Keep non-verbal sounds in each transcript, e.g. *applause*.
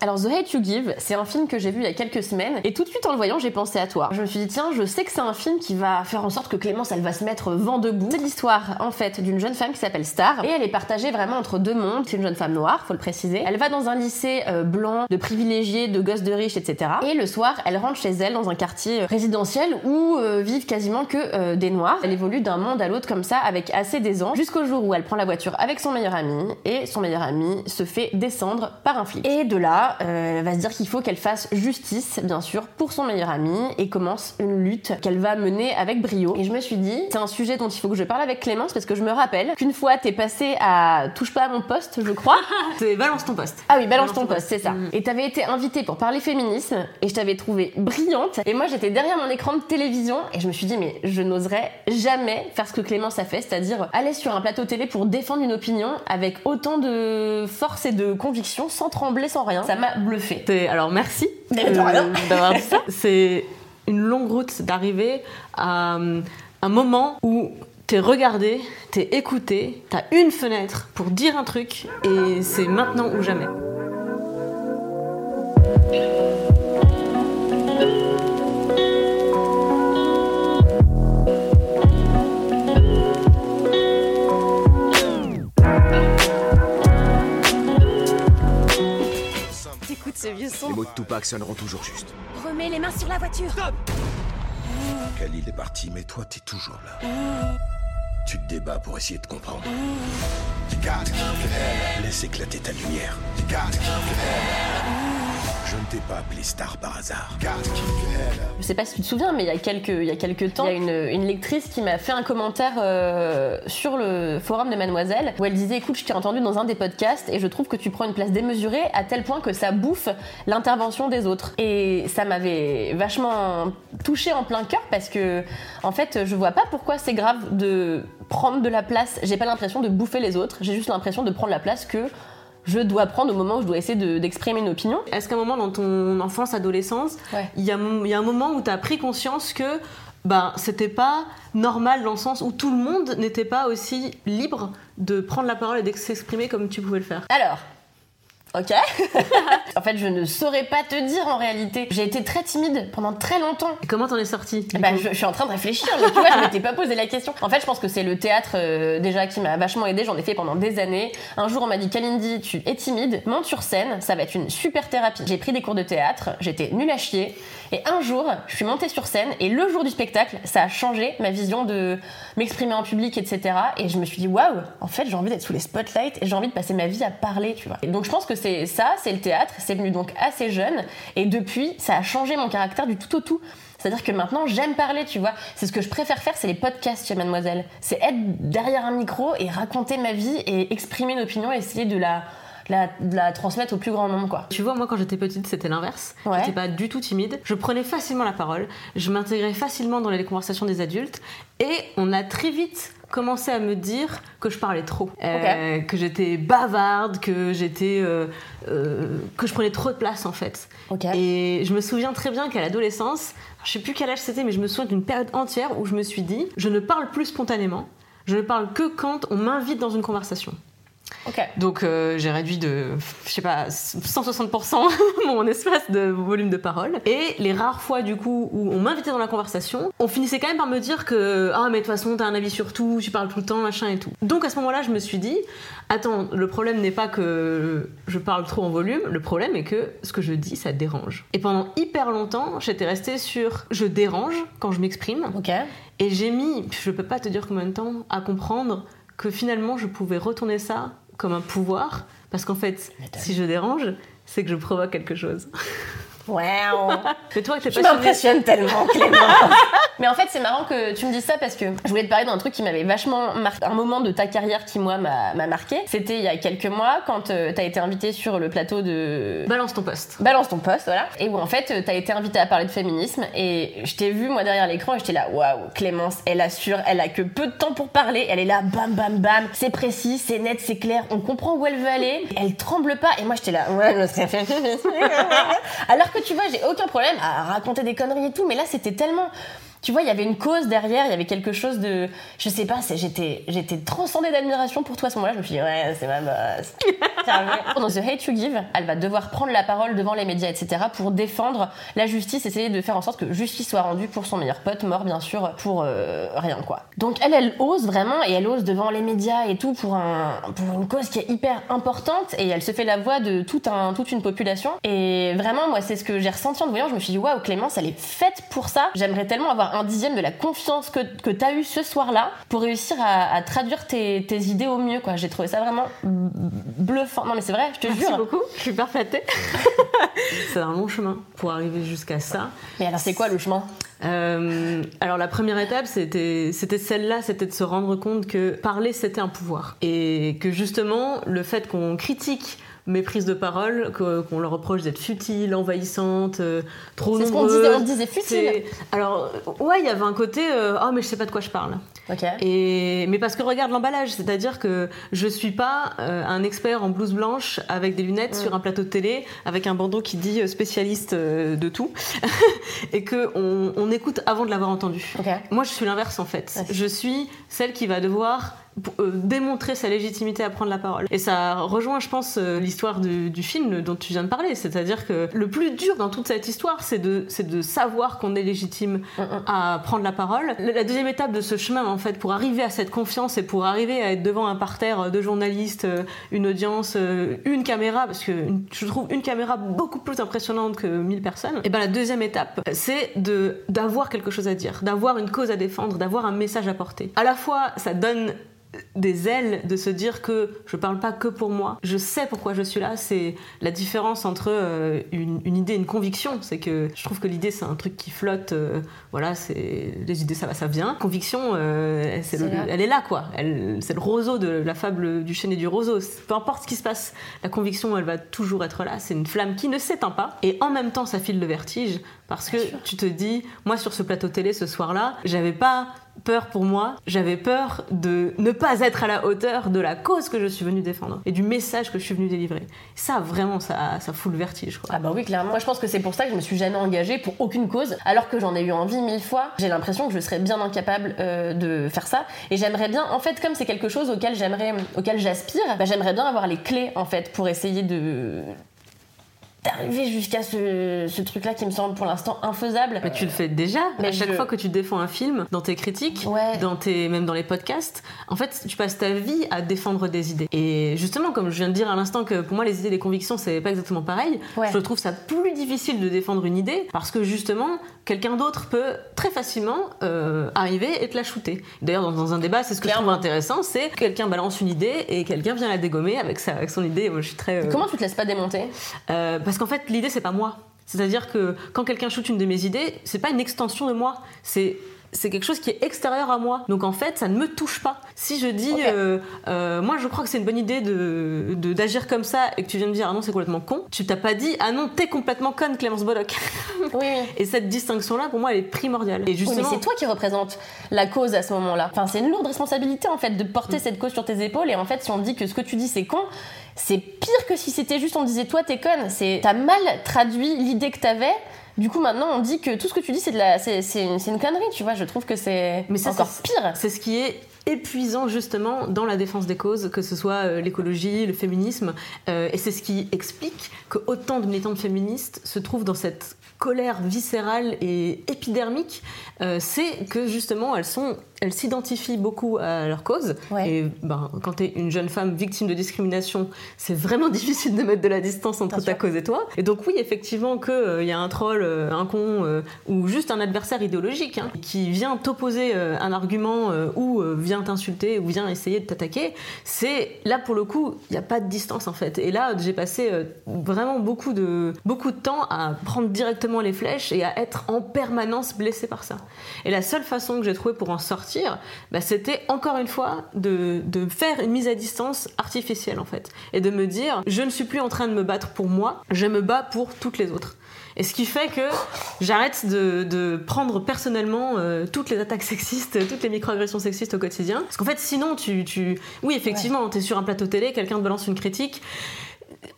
Alors The Hate You Give, c'est un film que j'ai vu il y a quelques semaines et tout de suite en le voyant j'ai pensé à toi. Je me suis dit tiens je sais que c'est un film qui va faire en sorte que Clémence elle va se mettre vent debout. C'est l'histoire en fait d'une jeune femme qui s'appelle Star et elle est partagée vraiment entre deux mondes. C'est une jeune femme noire, faut le préciser. Elle va dans un lycée euh, blanc, de privilégiés, de gosses de riches, etc. Et le soir elle rentre chez elle dans un quartier euh, résidentiel où euh, vivent quasiment que des noirs. Elle évolue d'un monde à l'autre comme ça avec assez d'aisance jusqu'au jour où elle prend la voiture avec son meilleur ami et son meilleur ami se fait descendre par un flic. Et de là euh, elle va se dire qu'il faut qu'elle fasse justice, bien sûr, pour son meilleur ami et commence une lutte qu'elle va mener avec brio. Et je me suis dit, c'est un sujet dont il faut que je parle avec Clémence parce que je me rappelle qu'une fois t'es passé à touche pas à mon poste, je crois. *laughs* C'est balance ton poste. Ah oui, balance ton poste, c'est ça. Et t'avais été invitée pour parler féminisme et je t'avais trouvée brillante. Et moi j'étais derrière mon écran de télévision et je me suis dit mais je n'oserais jamais faire ce que Clémence a fait, c'est-à-dire aller sur un plateau télé pour défendre une opinion avec autant de force et de conviction, sans trembler, sans rien. Ça m'a bluffé. Alors merci rien. d'avoir dit ça. C'est une longue route d'arriver à euh, un moment où t'es regardé, t'es écouté, t'as une fenêtre pour dire un truc et c'est maintenant ou jamais. Tupac sonneront toujours juste. Remets les mains sur la voiture. Khalil est parti, mais toi, t'es toujours là. Tu te débats pour essayer de comprendre. Laisse éclater ta lumière. Je ne t'ai pas appelé Star par hasard. Je sais pas si tu te souviens, mais il y a quelques, il y a quelques temps, il y a une, une lectrice qui m'a fait un commentaire euh, sur le forum de Mademoiselle où elle disait Écoute, je t'ai entendu dans un des podcasts et je trouve que tu prends une place démesurée à tel point que ça bouffe l'intervention des autres. Et ça m'avait vachement touchée en plein cœur parce que, en fait, je vois pas pourquoi c'est grave de prendre de la place. J'ai pas l'impression de bouffer les autres, j'ai juste l'impression de prendre la place que je dois prendre au moment où je dois essayer de- d'exprimer une opinion. Est-ce qu'à un moment dans ton enfance, adolescence, Ouais. il y, a, il y a un moment où tu as pris conscience que ben, c'était pas normal dans le sens où tout le monde n'était pas aussi libre de prendre la parole et de s'exprimer comme tu pouvais le faire? Alors, ok. *laughs* en fait, je ne saurais pas te dire en réalité. J'ai été très timide pendant très longtemps. Et comment t'en es sorti du Bah, je suis en train de réfléchir, mais tu vois, je m'étais pas posé la question. En fait, je pense que c'est le théâtre euh, déjà qui m'a vachement aidé. J'en ai fait pendant des années. Un jour, on m'a dit Kalindi, tu es timide, monte sur scène, ça va être une super thérapie. J'ai pris des cours de théâtre, j'étais nulle à chier. Et un jour, je suis montée sur scène et le jour du spectacle, ça a changé ma vision de m'exprimer en public, etc. Et je me suis dit, waouh, en fait, j'ai envie d'être sous les spotlights et j'ai envie de passer ma vie à parler, tu vois. Et donc, je pense que c'est ça, c'est le théâtre. C'est venu donc assez jeune. Et depuis, ça a changé mon caractère du tout au tout. C'est-à-dire que maintenant, j'aime parler, tu vois. C'est ce que je préfère faire, c'est les podcasts chez Mademoiselle. C'est être derrière un micro et raconter ma vie et exprimer une opinion et essayer de la, la, transmettre au plus grand nombre, quoi. Tu vois, moi quand j'étais petite, c'était l'inverse. Ouais. J'étais pas du tout timide. Je prenais facilement la parole. Je m'intégrais facilement dans les conversations des adultes. Et on a très vite commencé à me dire que je parlais trop, Euh, que j'étais bavarde, que j'étais, euh, euh, que je prenais trop de place en fait. Et je me souviens très bien qu'à l'adolescence, je sais plus quel âge c'était, mais je me souviens d'une période entière où je me suis dit, je ne parle plus spontanément. Je ne parle que quand on m'invite dans une conversation. Donc euh, j'ai réduit de, je sais pas, 160% *laughs* mon espace de volume de parole. Et les rares fois du coup où on m'invitait dans la conversation, on finissait quand même par me dire que ah mais de toute façon t'as un avis sur tout, tu parles tout le temps, machin et tout. Donc à ce moment-là je me suis dit, attends, le problème n'est pas que je parle trop en volume, le problème est que ce que je dis ça dérange. Et pendant hyper longtemps j'étais restée sur je dérange quand je m'exprime. Et j'ai mis, je peux pas te dire combien de temps, à comprendre que finalement je pouvais retourner ça comme un pouvoir, parce qu'en fait, si je dérange, c'est que je provoque quelque chose. *laughs* Wow. Mais toi, t'es Tu m'impressionnes tellement, *laughs* Clément. Mais en fait, c'est marrant que tu me dises ça parce que je voulais te parler d'un truc qui m'avait vachement marqué, un moment de ta carrière qui, moi, m'a m'a marqué. C'était il y a quelques mois quand euh, t'as été invité sur le plateau de. Balance ton poste. Balance ton poste, voilà. Et où en fait, euh, t'as été invité à parler de féminisme. Et je t'ai vu, moi, derrière l'écran, et j'étais là, waouh, Clémence, elle assure, elle a que peu de temps pour parler. Elle est là, bam, bam, bam. C'est précis, c'est net, c'est clair. On comprend où elle veut aller. Elle tremble pas. Et moi, j'étais là, ouais, je sais. *laughs* Alors que tu vois, j'ai aucun problème à raconter des conneries et tout. Mais là, c'était tellement. Tu vois, il y avait une cause derrière, il y avait quelque chose de. Je sais pas, j'étais j'étais transcendée d'admiration pour toi à ce moment-là. Je me suis dit, ouais, c'est ma boss. Dans *laughs* The Hate You Give, elle va devoir prendre la parole devant les médias, etc., pour défendre la justice, essayer de faire en sorte que justice soit rendue pour son meilleur pote, mort bien sûr, pour euh, rien quoi. Donc elle, elle ose vraiment, et elle ose devant les médias et tout pour, un, pour une cause qui est hyper importante, et elle se fait la voix de tout un, toute une population. Et vraiment, moi, c'est ce que j'ai ressenti en te voyant. Je me suis dit, waouh, Clémence, elle est faite pour ça. J'aimerais tellement avoir un dixième de la confiance que, que t'as eu ce soir-là pour réussir à, à traduire tes, tes idées au mieux, quoi. J'ai trouvé ça vraiment bluffant. Non, mais c'est vrai, je te Merci jure. beaucoup, je suis hyper flattée. *laughs* c'est un long chemin pour arriver jusqu'à ça. Mais alors, c'est quoi le chemin? Euh, alors la première étape, c'était c'était celle-là, c'était de se rendre compte que parler, c'était un pouvoir. Et que justement, le fait qu'on critique mes prises de parole, qu'on leur reproche d'être futiles, envahissantes, euh, trop C'est ce qu'on nombreuses. disait, on disait futile. Alors, ouais, il y avait un côté, euh, oh mais je sais pas de quoi je parle. Et, mais parce que regarde l'emballage, c'est-à-dire que je suis pas euh, un expert en blouse blanche avec des lunettes sur un plateau de télé avec un bandeau qui dit spécialiste de tout *laughs* et que on, on écoute avant de l'avoir entendu. Moi, je suis l'inverse en fait. Je suis celle qui va devoir euh, démontrer sa légitimité à prendre la parole. Et ça rejoint, je pense, euh, l'histoire du, du film dont tu viens de parler. C'est-à-dire que le plus dur dans toute cette histoire, c'est de, c'est de savoir qu'on est légitime à prendre la parole. La la deuxième étape de ce chemin, en fait, pour arriver à cette confiance et pour arriver à être devant un parterre de journalistes, euh, une audience, une caméra, parce que une- je trouve une caméra beaucoup plus impressionnante que 1000 personnes, et ben la deuxième étape, c'est de d'avoir quelque chose à dire, d'avoir une cause à défendre, d'avoir un message à porter. À la fois, ça donne des ailes de se dire que je parle pas que pour moi, je sais pourquoi je suis là, c'est la différence entre euh, une, une idée et une conviction, c'est que je trouve que l'idée c'est un truc qui flotte, euh, voilà, c'est les idées ça va, ça vient. Conviction, euh, c'est le- elle est là quoi, elle, c'est le roseau de la fable du chêne et du roseau, peu importe ce qui se passe, la conviction elle va toujours être là, c'est une flamme qui ne s'éteint pas, et en même temps ça file le vertige, parce que tu te dis, moi sur ce plateau télé ce soir-là, j'avais pas peur pour moi, j'avais peur de ne pas être à la hauteur de la cause que je suis venue défendre et du message que je suis venue délivrer. Ça, vraiment, ça, ça fout le vertige. Ah bah oui, clairement. Moi, je pense que c'est pour ça que je me suis jamais engagée pour aucune cause, alors que j'en ai eu envie mille fois. J'ai l'impression que je serais bien incapable euh, de faire ça. Et j'aimerais bien, en fait, comme c'est quelque chose auquel j'aimerais, auquel j'aspire, bah, j'aimerais bien avoir les clés, en fait, pour essayer de d'arriver jusqu'à ce, ce truc-là qui me semble pour l'instant infaisable. Mais tu le fais déjà. Mais à chaque je- fois que tu défends un film, dans tes critiques, Ouais. dans tes, même dans les podcasts, en fait, tu passes ta vie à défendre des idées. Et justement, comme je viens de dire à l'instant que pour moi, les idées et les convictions, c'est pas exactement pareil, Ouais. je trouve ça plus difficile de défendre une idée parce que justement, quelqu'un d'autre peut très facilement euh, arriver et te la shooter. D'ailleurs, dans, dans un débat, c'est ce que je trouve intéressant, c'est quelqu'un balance une idée et quelqu'un vient la dégommer avec, sa, avec son idée. Moi, je suis très. euh, Comment tu te laisses pas démonter? Euh, parce qu'en fait, l'idée, c'est pas moi. C'est-à-dire que quand quelqu'un shoot une de mes idées, c'est pas une extension de moi. C'est c'est quelque chose qui est extérieur à moi. Donc en fait, ça ne me touche pas. Si je dis, euh, euh, moi je crois que c'est une bonne idée de d'agir comme ça et que tu viens de dire, ah non, c'est complètement con, tu t'as pas dit, ah non, t'es complètement conne, Clémence Bollock. *laughs* Oui, et cette distinction-là, pour moi, elle est primordiale. Et Oui, justement, mais c'est toi qui représente la cause à ce moment-là. Enfin, c'est une lourde responsabilité en fait de porter cette cause sur tes épaules. Et en fait, si on dit que ce que tu dis c'est con, c'est pire que si c'était juste on disait toi t'es conne. C'est t'as mal traduit l'idée que t'avais. Du coup, maintenant, on dit que tout ce que tu dis c'est de la, c'est, c'est une, c'est une connerie. Tu vois, je trouve que c'est Mais ça, encore c'est- pire. C'est ce qui est épuisant justement dans la défense des causes, que ce soit euh, l'écologie, le féminisme, euh, et c'est ce qui explique que autant de militantes féministes se trouvent dans cette colère viscérale et épidermique, euh, c'est que justement elles sont elles s'identifient beaucoup à leur cause. Ouais. Et ben, quand tu es une jeune femme victime de discrimination, c'est vraiment *laughs* difficile de mettre de la distance entre Bien ta sûr. cause et toi. Et donc oui, effectivement, qu'il y a un troll, euh, un con, euh, ou juste un adversaire idéologique hein, qui vient t'opposer euh, un argument euh, ou euh, vient t'insulter ou vient essayer de t'attaquer, c'est là pour le coup, il n'y a pas de distance en fait. Et là, j'ai passé euh, vraiment beaucoup de, beaucoup de temps à prendre directement les flèches et à être en permanence blessée par ça. Et la seule façon que j'ai trouvé pour en sortir, bah, c'était encore une fois de, de faire une mise à distance artificielle en fait. Et de me dire, je ne suis plus en train de me battre pour moi, je me bats pour toutes les autres. Et ce qui fait que j'arrête de, de prendre personnellement euh, toutes les attaques sexistes, toutes les microagressions sexistes au quotidien. Parce qu'en fait, sinon, tu. tu... Oui, effectivement, t'es sur un plateau télé, quelqu'un te balance une critique.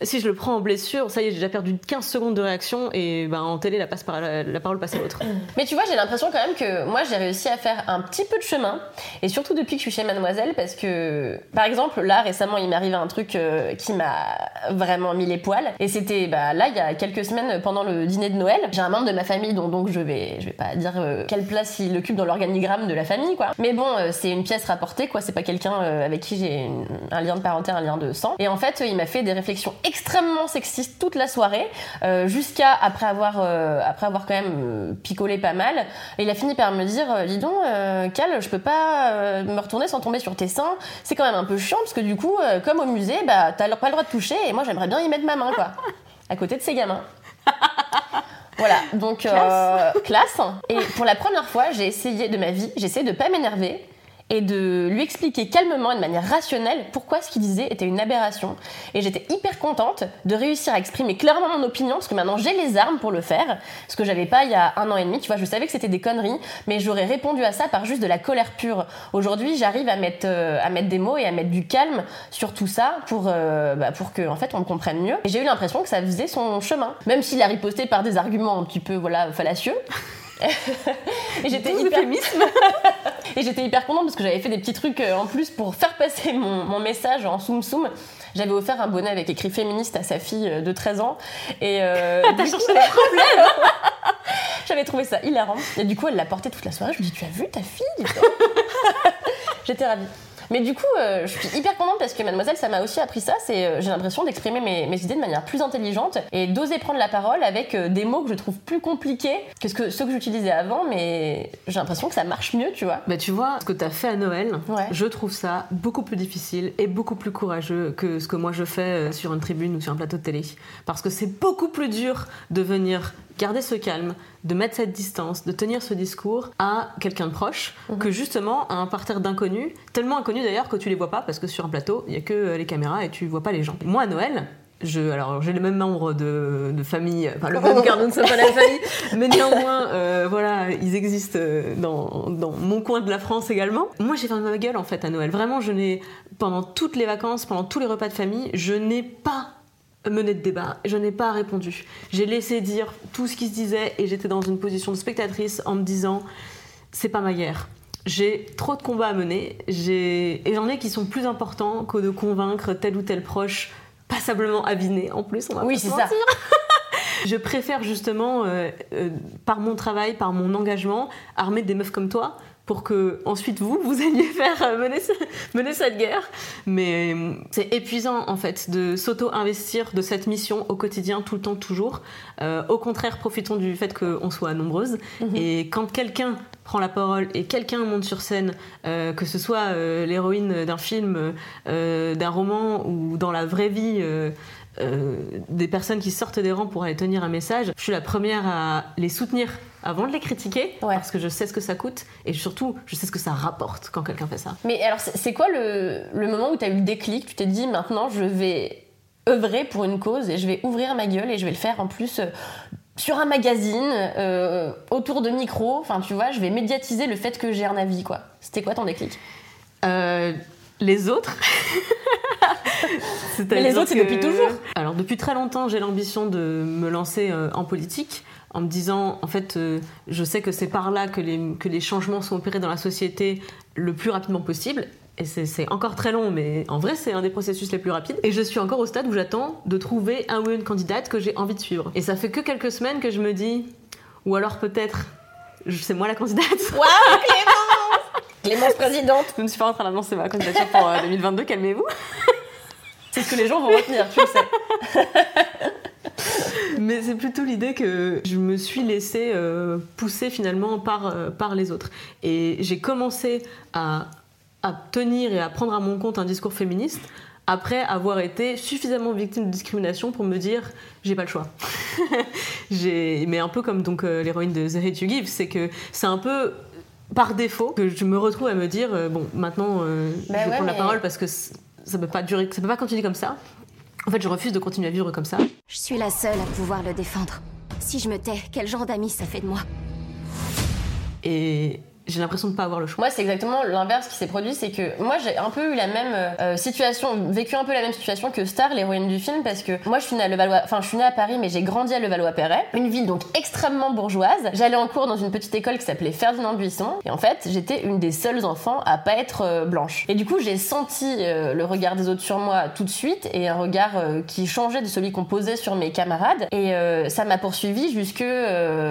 Si je le prends en blessure, ça y est, j'ai déjà perdu 15 secondes de réaction et ben, en télé, la, passe par, la, la parole passe à l'autre. *clears throat* Mais tu vois, j'ai l'impression quand même que moi j'ai réussi à faire un petit peu de chemin, et surtout depuis que je suis chez Mademoiselle, parce que par exemple là récemment il m'est arrivé un truc euh, qui m'a vraiment mis les poils, et c'était bah, là il y a quelques semaines pendant le dîner de Noël, j'ai un membre de ma famille dont donc je vais je vais pas dire euh, quelle place il occupe dans l'organigramme de la famille quoi, mais bon euh, c'est une pièce rapportée quoi, c'est pas quelqu'un avec qui j'ai un lien de parenté, un lien de sang, et en fait il m'a fait des réflexions extrêmement sexistes toute la soirée, euh, jusqu'à après avoir euh, après avoir quand même euh, picolé pas mal. Et il a fini par me dire dis donc Cal je peux pas me retourner sans tomber sur tes seins. C'est quand même un peu chiant parce que du coup comme au musée bah t'as pas le droit de toucher et moi j'aimerais bien y mettre ma main quoi. À côté de ces gamins. Voilà donc euh, classe. et pour la première fois j'ai essayé de ma vie j'ai essayé de pas m'énerver et de lui expliquer calmement et de manière rationnelle pourquoi ce qu'il disait était une aberration. Et j'étais hyper contente de réussir à exprimer clairement mon opinion, parce que maintenant j'ai les armes pour le faire, ce que j'avais pas il y a un an et demi. Tu vois, je savais que c'était des conneries, mais j'aurais répondu à ça par juste de la colère pure. Aujourd'hui, j'arrive à mettre, euh, à mettre des mots et à mettre du calme sur tout ça pour, euh, bah, pour que en fait on me comprenne mieux. Et j'ai eu l'impression que ça faisait son chemin, même s'il a riposté par des arguments un petit peu voilà fallacieux. *laughs* et j'étais hyper *laughs* et j'étais hyper contente parce que j'avais fait des petits trucs euh, en plus pour faire passer mon, mon message en soum soum. J'avais offert un bonnet avec écrit féministe à sa fille euh, de 13 ans. Et euh, *laughs* T'as cherché j'avais trouvé ça hilarant. Et du coup, elle l'a porté toute la soirée. Je me dis, tu as vu ta fille J'étais ravie. Mais du coup, euh, je suis hyper contente parce que Mademoiselle, ça m'a aussi appris ça. C'est, euh, j'ai l'impression d'exprimer mes, mes idées de manière plus intelligente et d'oser prendre la parole avec euh, des mots que je trouve plus compliqués que, ce que ceux que j'utilisais avant. Mais j'ai l'impression que ça marche mieux, tu vois. Bah tu vois, ce que t'as fait à Noël, Ouais. je trouve ça beaucoup plus difficile et beaucoup plus courageux que ce que moi je fais sur une tribune ou sur un plateau de télé. Parce que c'est beaucoup plus dur de venir garder ce calme, de mettre cette distance, de tenir ce discours à quelqu'un de proche, que justement à un parterre d'inconnus, tellement inconnus d'ailleurs que tu les vois pas parce que sur un plateau, il y a que euh, les caméras et tu vois pas les gens. Moi à Noël, je, alors j'ai les mêmes membres de, de famille, enfin le même car nous ne sommes pas la même famille, mais néanmoins, euh, voilà, ils existent euh, dans, dans mon coin de la France également. Moi j'ai fermé ma gueule en fait à Noël. Vraiment, je n'ai, pendant toutes les vacances, pendant tous les repas de famille, je n'ai pas mené de débat, je n'ai pas répondu. J'ai laissé dire tout ce qui se disait et j'étais dans une position de spectatrice en me disant c'est pas ma guerre. J'ai trop de combats à mener, j'ai et j'en ai qui sont plus importants que de convaincre tel ou tel proche passablement aviné en plus. On va Oui, pas se c'est ça. mentir. *laughs* Je préfère justement, euh, euh, par mon travail, par mon engagement, armer des meufs comme toi pour que ensuite vous, vous alliez *laughs* faire euh, mener, ce- mener cette guerre. Mais euh, c'est épuisant en fait de s'auto-investir de cette mission au quotidien, tout le temps, toujours. Euh, au contraire, profitons du fait qu'on soit nombreuses. Et quand quelqu'un prend la parole et quelqu'un monte sur scène, euh, que ce soit euh, l'héroïne d'un film, d'un roman ou dans la vraie vie, des personnes qui sortent des rangs pour aller tenir un message, je suis la première à les soutenir avant de les critiquer Ouais. parce que je sais ce que ça coûte et surtout je sais ce que ça rapporte quand quelqu'un fait ça. Mais alors, c'est quoi le, le moment où tu as eu le déclic? Tu t'es dit, maintenant, je vais œuvrer pour une cause et je vais ouvrir ma gueule et je vais le faire en plus euh, sur un magazine, euh, autour de micros. Enfin, tu vois, je vais médiatiser le fait que j'ai un avis, quoi. C'était quoi ton déclic? Euh, les autres *laughs* *laughs* Mais les autres, c'est depuis toujours. Alors depuis très longtemps, j'ai l'ambition de me lancer euh, en politique en me disant, en fait, euh, je sais que c'est par là que les, que les changements sont opérés dans la société le plus rapidement possible. Et c'est- c'est encore très long, mais en vrai, c'est un des processus les plus rapides. Et je suis encore au stade où j'attends de trouver un ou une candidate que j'ai envie de suivre. Et ça fait que quelques semaines que je me dis, ou alors peut-être, c'est moi la candidate. Waouh, Clémence Clémence présidente. Je ne suis pas en train d'annoncer ma candidature pour euh, 2022, calmez-vous. C'est ce que les gens vont retenir, tu le sais. *laughs* Mais c'est plutôt l'idée que je me suis laissée euh, pousser finalement par, euh, par les autres. Et j'ai commencé à, à tenir et à prendre à mon compte un discours féministe après avoir été suffisamment victime de discrimination pour me dire j'ai pas le choix. *laughs* Mais un peu comme donc euh, l'héroïne de The Hate You Give, c'est que c'est un peu par défaut que je me retrouve à me dire bon maintenant euh, Bah je vais ouais, prendre la mais- parole parce que ça peut pas durer, ça peut pas continuer comme ça. En fait, je refuse de continuer à vivre comme ça. Je suis la seule à pouvoir le défendre. Si je me tais, quel genre d'ami ça fait de moi? Et j'ai l'impression de pas avoir le choix. Moi, c'est exactement l'inverse qui s'est produit. C'est que moi, j'ai un peu eu la même euh, situation, vécu un peu la même situation que Star, l'héroïne du film, parce que moi, je suis née à Levallois, enfin, je suis née à Paris, mais j'ai grandi à Levallois-Perret, une ville donc extrêmement bourgeoise. J'allais en cours dans une petite école qui s'appelait Ferdinand Buisson, et en fait, j'étais une des seules enfants à pas être euh, blanche. Et du coup, j'ai senti euh, le regard des autres sur moi tout de suite, et un regard qui changeait de celui qu'on posait sur mes camarades. Et ça m'a poursuivi jusque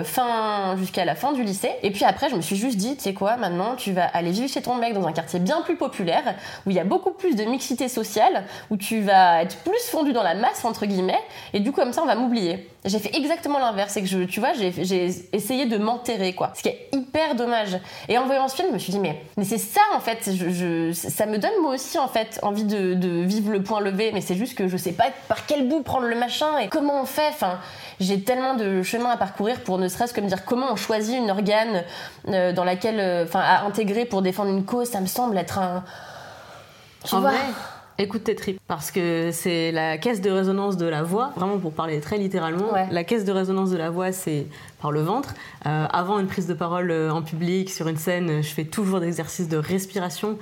fin, jusqu'à la fin du lycée. Et puis après, je me suis juste dit, sais quoi, maintenant, tu vas aller vivre chez ton mec dans un quartier bien plus populaire, où il y a beaucoup plus de mixité sociale, où tu vas être plus fondu dans la masse, entre guillemets, et du coup, comme ça, on va m'oublier. J'ai fait exactement l'inverse, c'est que je, tu vois, j'ai, essayé de m'enterrer, quoi. Ce qui est hyper dommage. Et en voyant ce film, je me suis dit, mais, mais c'est ça, en fait, je, je- ça me donne moi aussi, en fait, envie de, de vivre le point levé, mais c'est juste que je sais pas par quel bout prendre le machin et comment on fait. Enfin, j'ai tellement de chemin à parcourir pour ne serait-ce que me dire comment on choisit une organe euh, dans laquelle, euh, enfin, à intégrer pour défendre une cause, ça me semble être un. Tu En vois vrai, écoute tes tripes. Parce que c'est la caisse de résonance de la voix. Vraiment, pour parler très littéralement, Ouais. la caisse de résonance de la voix, c'est par le ventre. Euh, avant une prise de parole euh, en public, sur une scène, je fais toujours des exercices de respiration.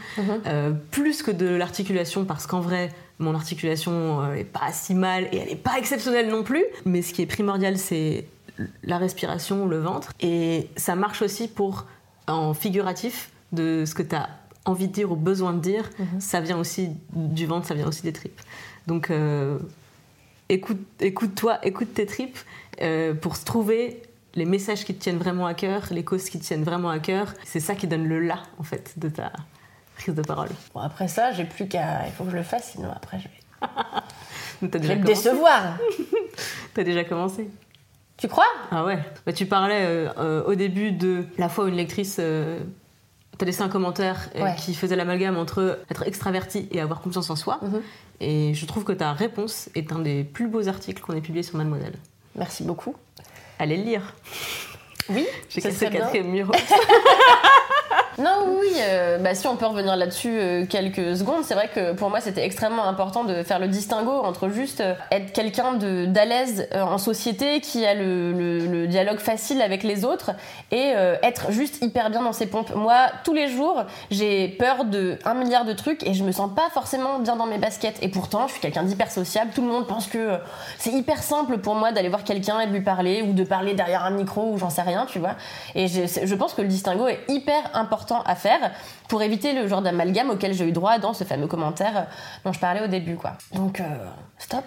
Euh, plus que de l'articulation, parce qu'en vrai, mon articulation est pas si mal et elle est pas exceptionnelle non plus. Mais ce qui est primordial, c'est la respiration, le ventre. Et ça marche aussi pour, en figuratif, de ce que tu as envie de dire ou besoin de dire, ça vient aussi du ventre, ça vient aussi des tripes. Donc, euh, écoute, écoute-toi, écoute tes tripes euh, pour se trouver les messages qui te tiennent vraiment à cœur, les causes qui te tiennent vraiment à cœur. C'est ça qui donne le là, en fait, de ta prise de parole. Bon, après ça, j'ai plus qu'à. Il faut que je le fasse, sinon après, je vais, *laughs* je vais me décevoir. *laughs* T'as déjà commencé. Tu crois? Ah ouais bah, Tu parlais euh, au début de la fois où une lectrice euh, t'a laissé un commentaire euh, Ouais. qui faisait l'amalgame entre être extraverti et avoir confiance en soi. Mhm. Et je trouve que ta réponse est un des plus beaux articles qu'on ait publié sur Mademoiselle. Merci beaucoup. Allez le lire. Oui, J'ai cassé le quatrième mur. *laughs* Non, oui, euh, bah, si on peut revenir là-dessus euh, quelques secondes, c'est vrai que pour moi c'était extrêmement important de faire le distinguo entre juste euh, être quelqu'un d'à l'aise en société, qui a le, le- le dialogue facile avec les autres, et être juste hyper bien dans ses pompes. Moi, tous les jours, j'ai peur de un milliard de trucs et je me sens pas forcément bien dans mes baskets. Et pourtant, je suis quelqu'un d'hyper sociable. Tout le monde pense que c'est hyper simple pour moi d'aller voir quelqu'un et de lui parler, ou de parler derrière un micro, ou j'en sais rien, tu vois. Et je, je pense que le distinguo est hyper important à faire pour éviter le genre d'amalgame auquel j'ai eu droit dans ce fameux commentaire dont je parlais au début, quoi. Donc, euh, stop.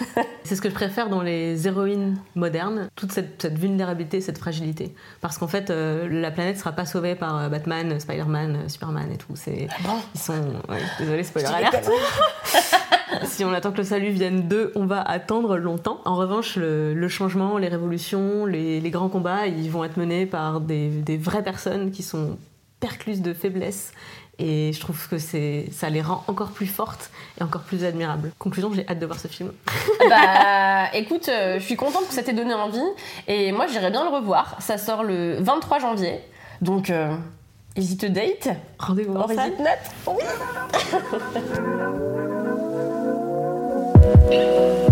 *laughs* C'est ce que je préfère dans les héroïnes modernes, toute cette, cette vulnérabilité, cette fragilité. Parce qu'en fait, euh, la planète sera pas sauvée par euh, Batman, Spider-Man, Superman et tout. C'est, bon? ils sont, ouais, désolé, spoiler Je dis alert. des *laughs* si on attend que le salut vienne d'eux, on va attendre longtemps. En revanche, le, le changement, les révolutions, les, les grands combats, ils vont être menés par des, des vraies personnes qui sont percluses de faiblesse. Et je trouve que c'est, ça les rend encore plus fortes et encore plus admirables. Conclusion, j'ai hâte de voir ce film. bah, *laughs* écoute, euh, je suis contente que ça t'ait donné envie. Et moi, j'irais bien le revoir. Ça sort le 23 janvier. Donc, euh, hésite date. Rendez-vous en salle. Oui. *laughs*